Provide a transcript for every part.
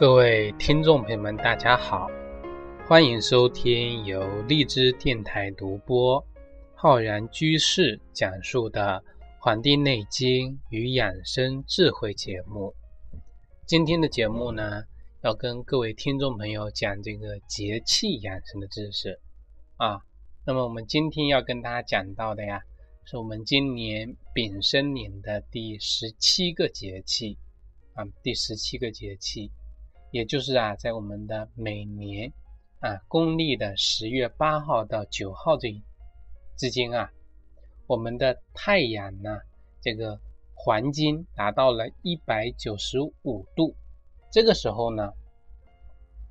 各位听众朋友们，大家好，欢迎收听由荔枝电台独播、浩然居士讲述的《黄帝内经与养生智慧》节目。今天的节目呢，要跟各位听众朋友讲这个节气养生的知识啊。那么我们今天要跟大家讲到的呀，是我们今年丙申年的第十七个节气啊，第十七个节气。也就是啊，在我们的每年啊公历的十月八号到九号这之间啊，我们的太阳呢，这个黄金达到了一百九十五度，这个时候呢，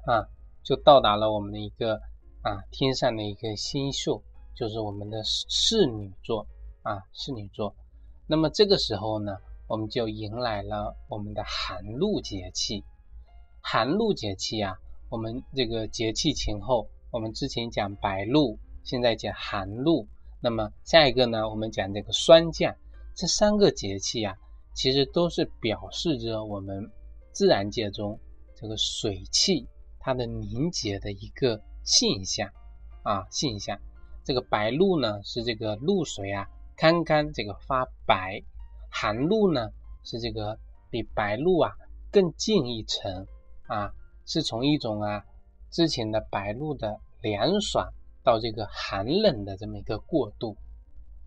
啊，就到达了我们的一个啊天上的一个星宿，就是我们的侍女座啊侍女座。那么这个时候呢，我们就迎来了我们的寒露节气。寒露节气啊，我们这个节气前后，我们之前讲白露，现在讲寒露，那么下一个呢，我们讲这个霜降，这三个节气啊，其实都是表示着我们自然界中这个水汽它的凝结的一个现象啊现象。这个白露呢，是这个露水啊刚刚这个发白，寒露呢是这个比白露啊更近一层。啊，是从一种啊之前的白露的凉爽到这个寒冷的这么一个过渡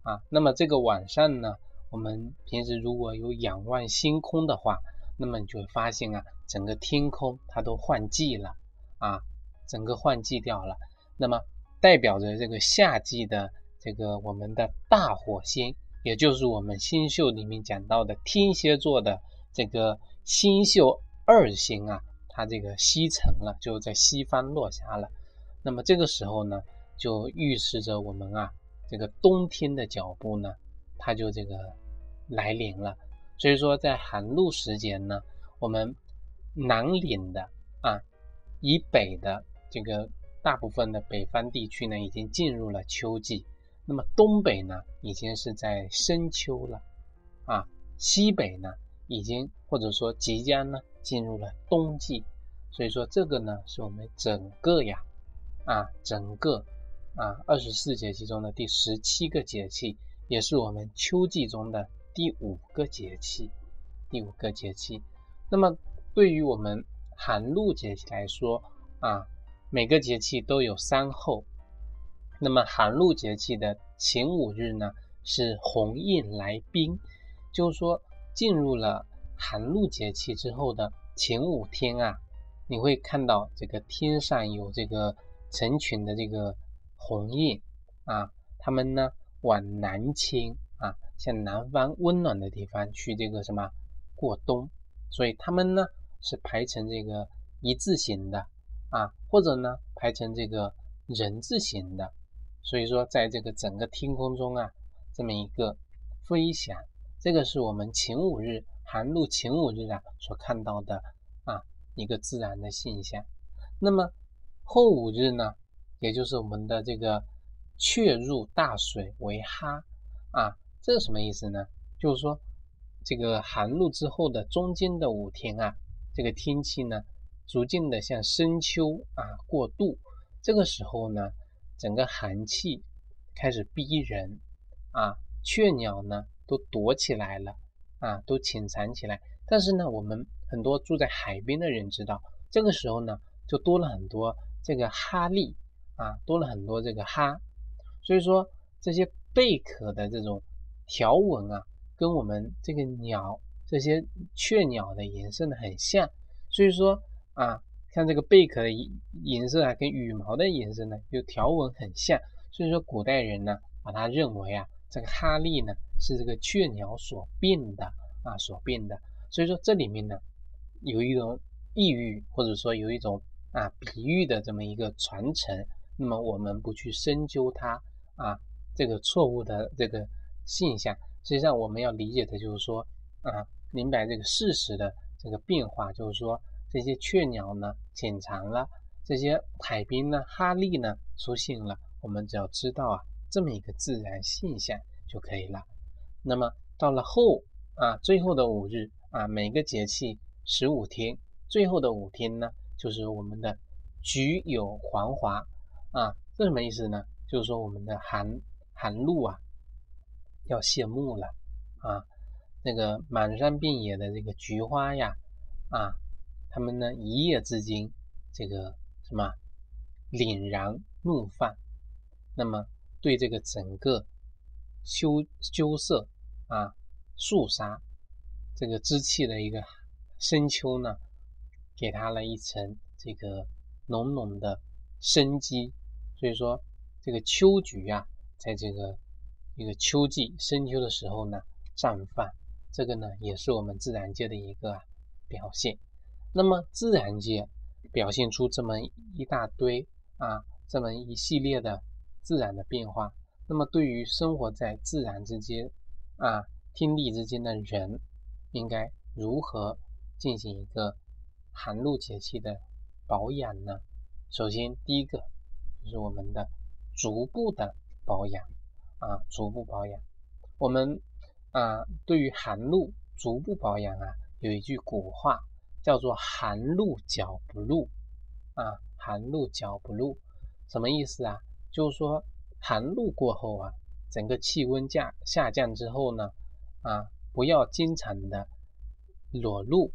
啊。那么这个晚上呢，我们平时如果有仰望星空的话，那么你就会发现啊，整个天空它都换季了啊，整个换季掉了。那么代表着这个夏季的这个我们的大火星，也就是我们星宿里面讲到的天蝎座的这个星宿二星啊。它这个西沉了，就在西方落下了。那么这个时候呢，就预示着我们啊，这个冬天的脚步呢，它就这个来临了。所以说，在寒露时节呢，我们南岭的啊，以北的这个大部分的北方地区呢，已经进入了秋季。那么东北呢，已经是在深秋了啊。西北呢，已经或者说即将呢。进入了冬季，所以说这个呢是我们整个呀啊整个啊二十四节气中的第十七个节气，也是我们秋季中的第五个节气。第五个节气，那么对于我们寒露节气来说啊，每个节气都有三候。那么寒露节气的前五日呢是鸿雁来宾，就是说进入了。寒露节气之后的前五天啊，你会看到这个天上有这个成群的这个鸿雁啊，它们呢往南迁啊，向南方温暖的地方去这个什么过冬，所以它们呢是排成这个一字形的啊，或者呢排成这个人字形的，所以说在这个整个天空中啊，这么一个飞翔，这个是我们前五日。寒露前五日啊，所看到的啊一个自然的现象。那么后五日呢，也就是我们的这个雀入大水为哈啊，这什么意思呢？就是说这个寒露之后的中间的五天啊，这个天气呢逐渐的向深秋啊过渡。这个时候呢，整个寒气开始逼人啊，雀鸟呢都躲起来了。啊，都潜藏起来。但是呢，我们很多住在海边的人知道，这个时候呢，就多了很多这个哈利啊，多了很多这个哈。所以说，这些贝壳的这种条纹啊，跟我们这个鸟这些雀鸟的颜色呢很像。所以说啊，像这个贝壳的颜色啊，跟羽毛的颜色呢，就条纹很像。所以说，古代人呢，把它认为啊，这个哈利呢。是这个雀鸟所变的啊，所变的。所以说这里面呢，有一种意喻，或者说有一种啊比喻的这么一个传承。那么我们不去深究它啊，这个错误的这个现象。实际上我们要理解的就是说啊，明白这个事实的这个变化，就是说这些雀鸟呢潜藏了，这些海滨呢哈利呢出现了。我们只要知道啊这么一个自然现象就可以了。那么到了后啊，最后的五日啊，每个节气十五天，最后的五天呢，就是我们的菊有黄华啊，这什么意思呢？就是说我们的寒寒露啊要谢幕了啊，那个满山遍野的这个菊花呀啊，他们呢一夜之间这个什么凛然怒放，那么对这个整个秋秋色啊肃杀这个之气的一个深秋呢。给它了一层这个浓浓的生机，所以说这个秋菊啊，在这个一个秋季深秋的时候呢绽放，这个呢也是我们自然界的一个表现。那么自然界表现出这么一大堆啊，这么一系列的自然的变化，那么对于生活在自然之间啊天地之间的人，应该如何进行一个？寒露节气的保养呢，首先第一个就是我们的足部的保养啊，足部保养。我们啊，对于寒露足部保养啊，有一句古话叫做“寒露脚不露”啊，“寒露脚不露”什么意思啊？就是说寒露过后啊，整个气温降下降之后呢，啊，不要经常的裸露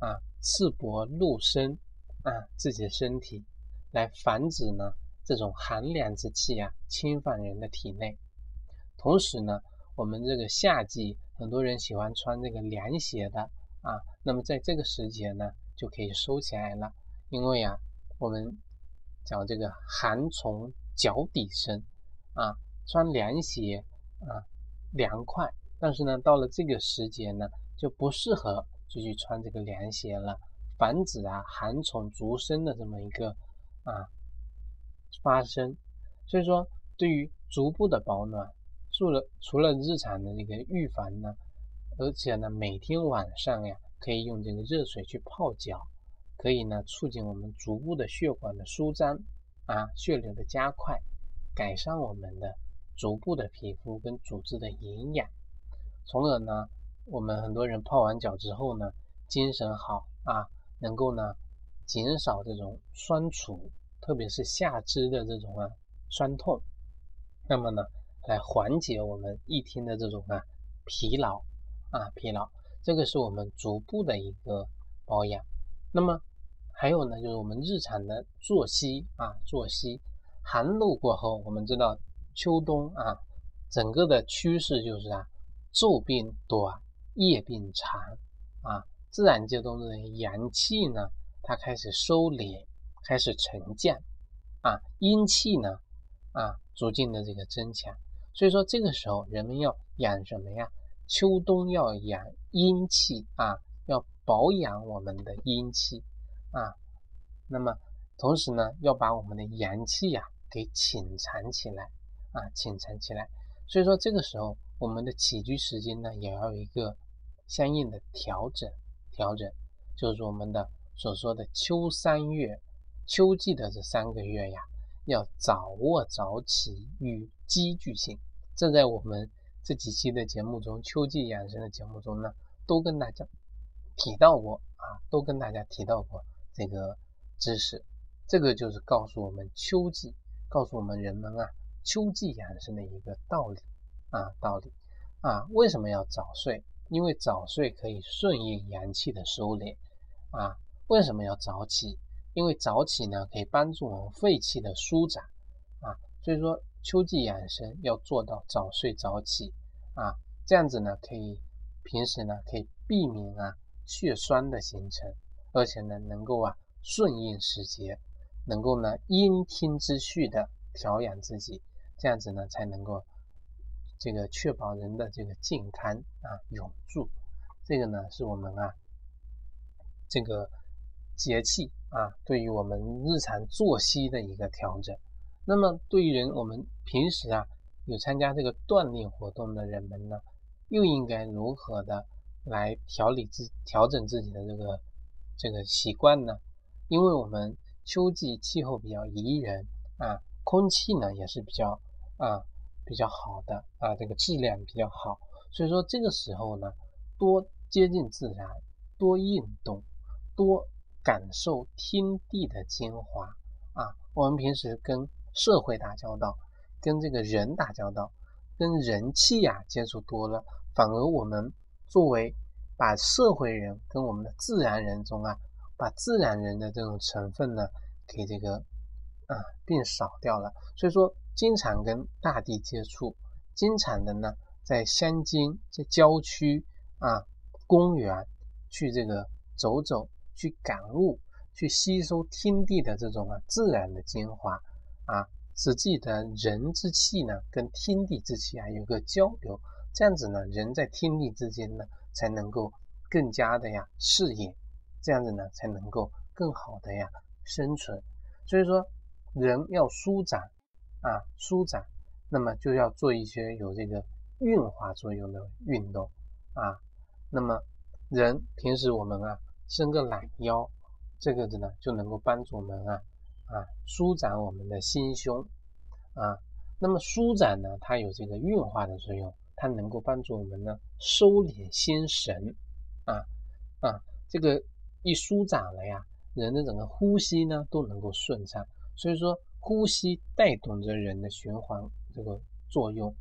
啊。赤膊露身啊，自己的身体来防止呢这种寒凉之气啊侵犯人的体内。同时呢，我们这个夏季很多人喜欢穿这个凉鞋的啊，那么在这个时节呢就可以收起来了，因为啊我们讲这个寒从脚底生啊，穿凉鞋啊凉快，但是呢到了这个时节呢就不适合。就去穿这个凉鞋了，防止啊寒从足生的这么一个啊发生。所以说，对于足部的保暖，除了除了日常的这个预防呢，而且呢每天晚上呀可以用这个热水去泡脚，可以呢促进我们足部的血管的舒张啊，血流的加快，改善我们的足部的皮肤跟组织的营养，从而呢。我们很多人泡完脚之后呢，精神好啊，能够呢减少这种酸楚，特别是下肢的这种啊酸痛，那么呢来缓解我们一天的这种啊疲劳啊疲劳，这个是我们足部的一个保养。那么还有呢，就是我们日常的作息啊作息，寒露过后，我们知道秋冬啊整个的趋势就是啊昼变短。夜变长啊，自然界中的阳气呢，它开始收敛，开始沉降啊，阴气呢啊，逐渐的这个增强。所以说这个时候人们要养什么呀？秋冬要养阴气啊，要保养我们的阴气啊。那么同时呢，要把我们的阳气呀给潜藏起来啊，潜藏起来。所以说这个时候我们的起居时间呢，也要有一个。相应的调整，调整就是我们的所说的秋三月，秋季的这三个月呀，要早卧早起与积聚性。这在我们这几期的节目中，秋季养生的节目中呢，都跟大家提到过啊，都跟大家提到过这个知识。这个就是告诉我们秋季，告诉我们人们啊，秋季养生的一个道理啊，道理啊，为什么要早睡？因为早睡可以顺应阳气的收敛啊，为什么要早起？因为早起呢可以帮助我们肺气的舒展啊，所以说秋季养生要做到早睡早起啊，这样子呢可以平时呢可以避免啊血栓的形成，而且呢能够啊顺应时节，能够呢因天之序的调养自己，这样子呢才能够。这个确保人的这个健康啊永驻，这个呢是我们啊这个节气啊对于我们日常作息的一个调整。那么对于人我们平时啊有参加这个锻炼活动的人们呢，又应该如何的来调理自调整自己的这个这个习惯呢？因为我们秋季气候比较宜人啊，空气呢也是比较啊。比较好的啊，这个质量比较好，所以说这个时候呢，多接近自然，多运动，多感受天地的精华啊。我们平时跟社会打交道，跟这个人打交道，跟人气呀接触多了，反而我们作为把社会人跟我们的自然人中啊，把自然人的这种成分呢，给这个啊变少掉了。所以说，经常跟大地接触，经常的呢，在乡间、在郊区啊、公园去这个走走，去感悟，去吸收天地的这种啊自然的精华啊，使自己的人之气呢，跟天地之气啊有个交流，这样子呢，人在天地之间呢。才能够更加的呀适应，这样子呢才能够更好的呀生存。所以说，人要舒展啊舒展，那么就要做一些有这个运化作用的运动啊。那么人平时我们啊伸个懒腰，这个子呢就能够帮助我们啊啊舒展我们的心胸啊。那么舒展呢，它有这个运化的作用。它能够帮助我们呢收敛心神，啊啊，这个一舒展了呀，人的整个呼吸呢都能够顺畅。所以说，呼吸带动着人的循环这个作用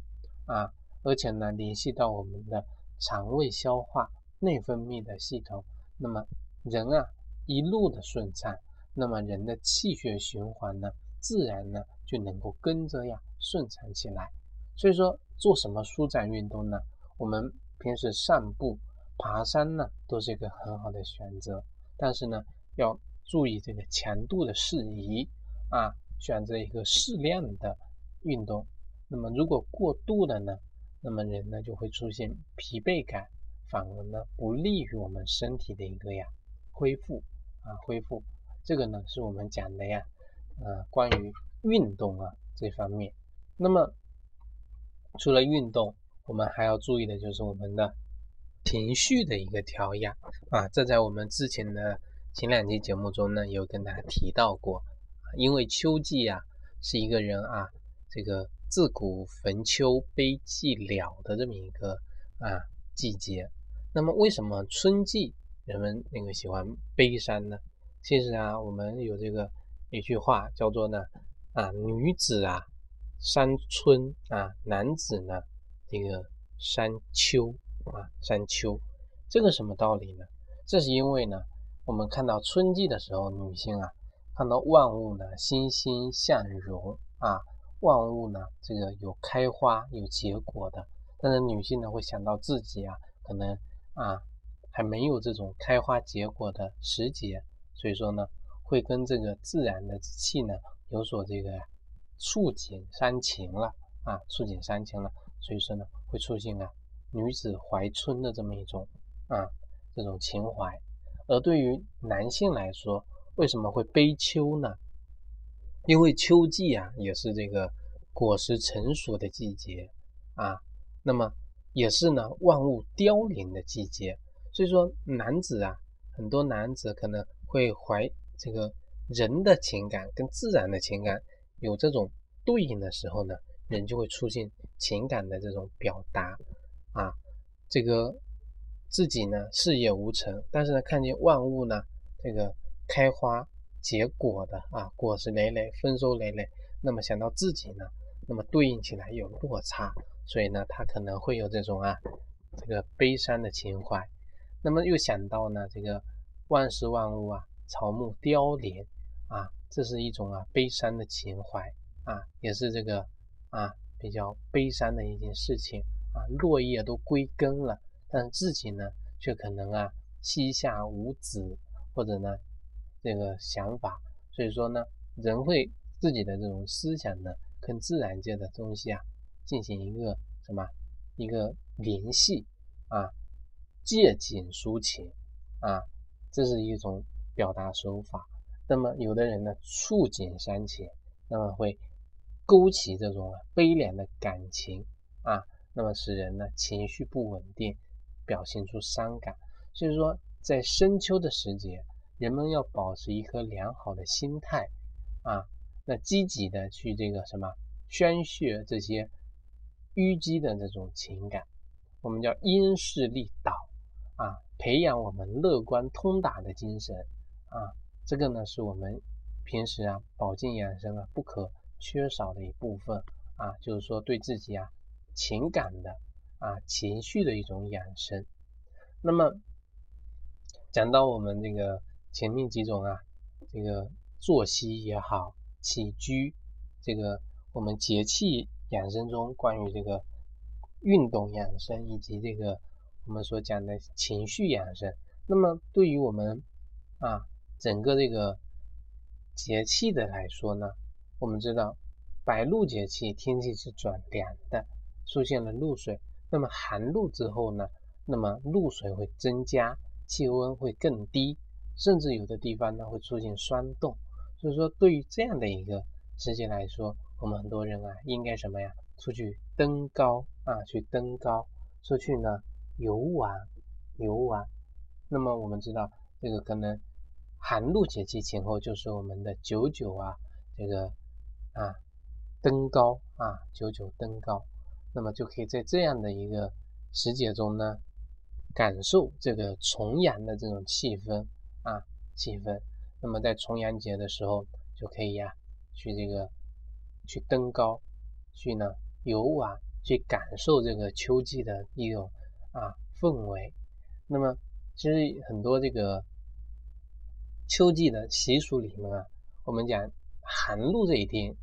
啊，而且呢联系到我们的肠胃消化、内分泌的系统，那么人啊一路的顺畅，那么人的气血循环呢自然呢就能够跟着呀顺畅起来。所以说。做什么舒展运动呢？我们平时散步、爬山呢，都是一个很好的选择。但是呢，要注意这个强度的适宜啊，选择一个适量的运动。那么如果过度的呢，那么人呢就会出现疲惫感，反而呢不利于我们身体的一个呀恢复啊恢复。这个呢是我们讲的呀，呃，关于运动啊这方面。那么。除了运动，我们还要注意的就是我们的情绪的一个调养啊。这在我们之前的前两期节目中呢，有跟大家提到过。因为秋季啊，是一个人啊，这个自古逢秋悲寂寥的这么一个啊季节。那么为什么春季人们那个喜欢悲伤呢？其实啊，我们有这个一句话叫做呢啊，女子啊。山春啊，男子呢，这个山秋啊，山秋，这个什么道理呢？这是因为呢，我们看到春季的时候，女性啊，看到万物呢欣欣向荣啊，万物呢这个有开花有结果的，但是女性呢会想到自己啊，可能啊还没有这种开花结果的时节，所以说呢，会跟这个自然的气呢有所这个。触景伤情了啊，触景伤情了，所以说呢，会出现啊女子怀春的这么一种啊这种情怀。而对于男性来说，为什么会悲秋呢？因为秋季啊也是这个果实成熟的季节啊，那么也是呢万物凋零的季节。所以说男子啊，很多男子可能会怀这个人的情感跟自然的情感。有这种对应的时候呢，人就会出现情感的这种表达啊，这个自己呢事业无成，但是呢看见万物呢这个开花结果的啊，果实累累，丰收累累，那么想到自己呢，那么对应起来有落差，所以呢他可能会有这种啊这个悲伤的情怀，那么又想到呢这个万事万物啊草木凋零啊。这是一种啊悲伤的情怀啊，也是这个啊比较悲伤的一件事情啊。落叶都归根了，但是自己呢却可能啊膝下无子，或者呢这个想法。所以说呢，人会自己的这种思想呢，跟自然界的东西啊进行一个什么一个联系啊，借景抒情啊，这是一种表达手法。那么有的人呢，触景伤情，那么会勾起这种悲凉的感情啊，那么使人呢情绪不稳定，表现出伤感。所以说，在深秋的时节，人们要保持一颗良好的心态啊，那积极的去这个什么宣泄这些淤积的这种情感，我们叫因势利导啊，培养我们乐观通达的精神啊，这个呢是我们平时啊保健养生啊不可缺少的一部分啊，就是说对自己啊情感的啊情绪的一种养生。那么讲到我们这个前面几种啊，这个作息也好，起居，这个我们节气养生中关于这个运动养生以及这个我们所讲的情绪养生，那么对于我们啊整个这个节气的来说呢，我们知道白露节气天气是转凉的，出现了露水，那么寒露之后呢，那么露水会增加。气温会更低，甚至有的地方呢会出现霜冻。所以说，对于这样的一个时节来说，我们很多人啊，应该什么呀？出去登高啊，去登高，出去呢游玩，游玩。那么我们知道，这个可能寒露节气前后就是我们的九九啊，这个啊登高啊，九九登高。那么就可以在这样的一个时节中呢。感受这个重阳的这种气氛啊，气氛。那么在重阳节的时候，就可以呀，去这个去登高，去呢游玩，去感受这个秋季的一种啊氛围。那么其实很多这个秋季的习俗里面啊，我们讲寒露这一天，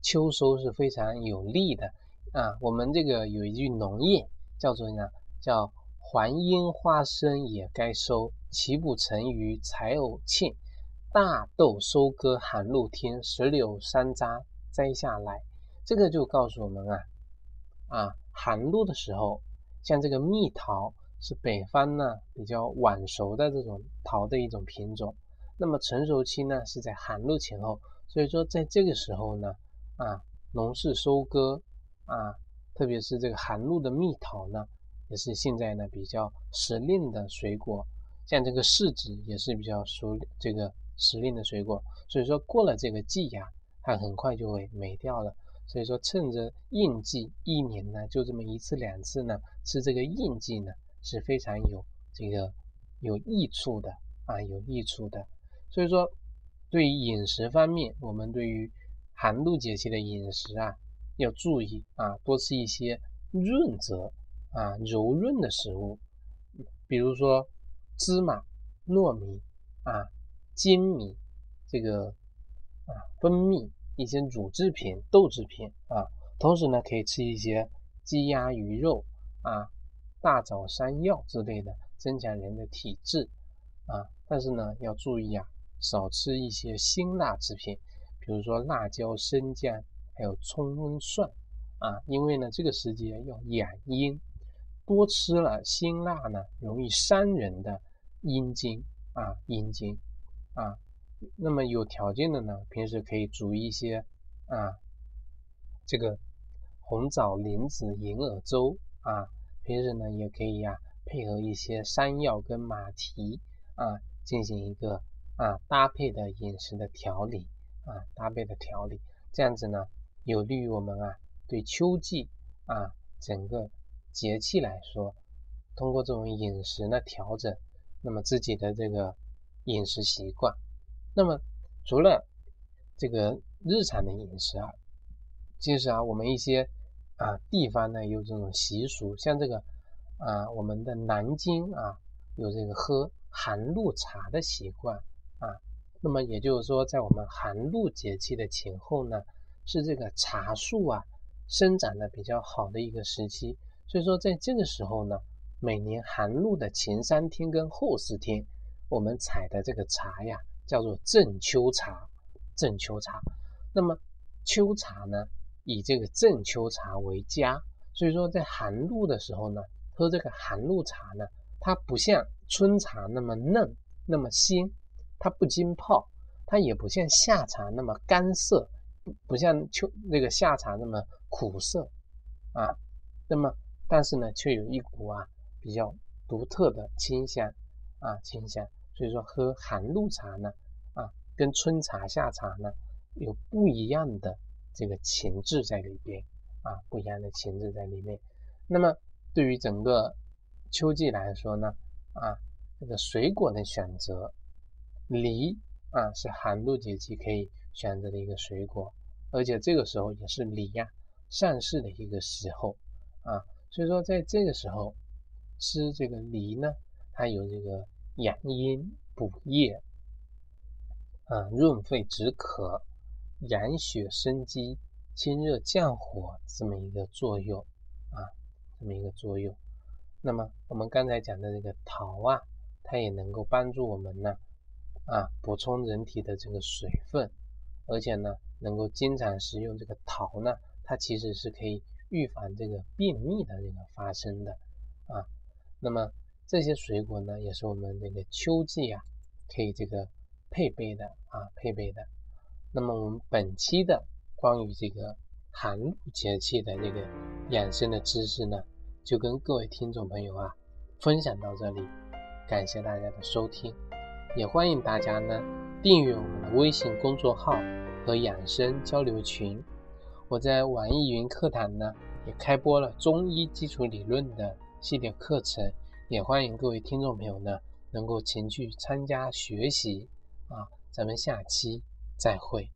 秋收是非常有利的啊。我们这个有一句农谚叫做呢，叫。还樱花生也该收，岂不成于财偶欠？大豆收割寒露天，石榴山楂摘下来。这个就告诉我们啊，啊，寒露的时候，像这个蜜桃是北方呢比较晚熟的这种桃的一种品种，那么成熟期呢是在寒露前后，所以说在这个时候呢，啊，农事收割啊，特别是这个寒露的蜜桃呢。也是现在呢比较时令的水果，像这个柿子也是比较熟这个时令的水果，所以说过了这个季呀，它很快就会没掉了。所以说趁着应季，一年呢就这么一次两次呢吃这个应季呢是非常有这个有益处的啊，有益处的。所以说对于饮食方面，我们对于寒露节气的饮食啊要注意啊，多吃一些润泽。啊，柔润的食物，比如说芝麻、糯米啊、粳米，这个啊，蜂蜜一些乳制品、豆制品啊，同时呢，可以吃一些鸡鸭鱼肉啊、大枣、山药之类的，增强人的体质啊。但是呢，要注意啊，少吃一些辛辣制品，比如说辣椒、生姜，还有葱、蒜啊，因为呢，这个时节要养阴。多吃了辛辣呢，容易伤人的阴经啊，阴经啊。那么有条件的呢，平时可以煮一些啊，这个红枣莲子银耳粥啊。平时呢，也可以呀，配合一些山药跟马蹄啊，进行一个啊搭配的饮食的调理啊，搭配的调理，这样子呢，有利于我们啊，对秋季啊整个。节气来说，通过这种饮食的调整，那么自己的这个饮食习惯，那么除了这个日常的饮食啊，其实啊，我们一些啊地方呢有这种习俗，像这个啊，我们的南京啊有这个喝寒露茶的习惯啊，那么也就是说，在我们寒露节气的前后呢，是这个茶树啊生长的比较好的一个时期。所以说，在这个时候呢，每年寒露的前三天跟后四天，我们采的这个茶呀，叫做正秋茶。正秋茶，那么秋茶呢，以这个正秋茶为佳。所以说，在寒露的时候呢，喝这个寒露茶呢，它不像春茶那么嫩那么鲜，它不经泡，它也不像夏茶那么干涩，不不像秋那个夏茶那么苦涩啊，那么。但是呢，却有一股啊比较独特的清香啊清香，所以说喝寒露茶呢啊，跟春茶夏茶呢有不一样的这个情致在里边啊，不一样的情致在里面。那么对于整个秋季来说呢啊，这个水果的选择梨啊是寒露节气可以选择的一个水果，而且这个时候也是梨呀上市的一个时候啊，所以说在这个时候吃这个梨呢，它有这个养阴补液啊、润肺止渴、养血生肌、清热降火这么一个作用啊，这么一个作用。那么我们刚才讲的这个桃啊，它也能够帮助我们呢，啊，补充人体的这个水分，而且呢，能够经常食用这个桃呢，它其实是可以预防这个便秘的这个发生的啊。那么这些水果呢，也是我们这个秋季啊，可以这个配备的啊，配备的。那么我们本期的关于这个寒露节气的这个养生的知识呢。就跟各位听众朋友啊分享到这里，感谢大家的收听，也欢迎大家呢订阅我们的微信公众号和养生交流群。我在网易云课堂呢也开播了中医基础理论的系列课程，也欢迎各位听众朋友呢能够前去参加学习啊。咱们下期再会。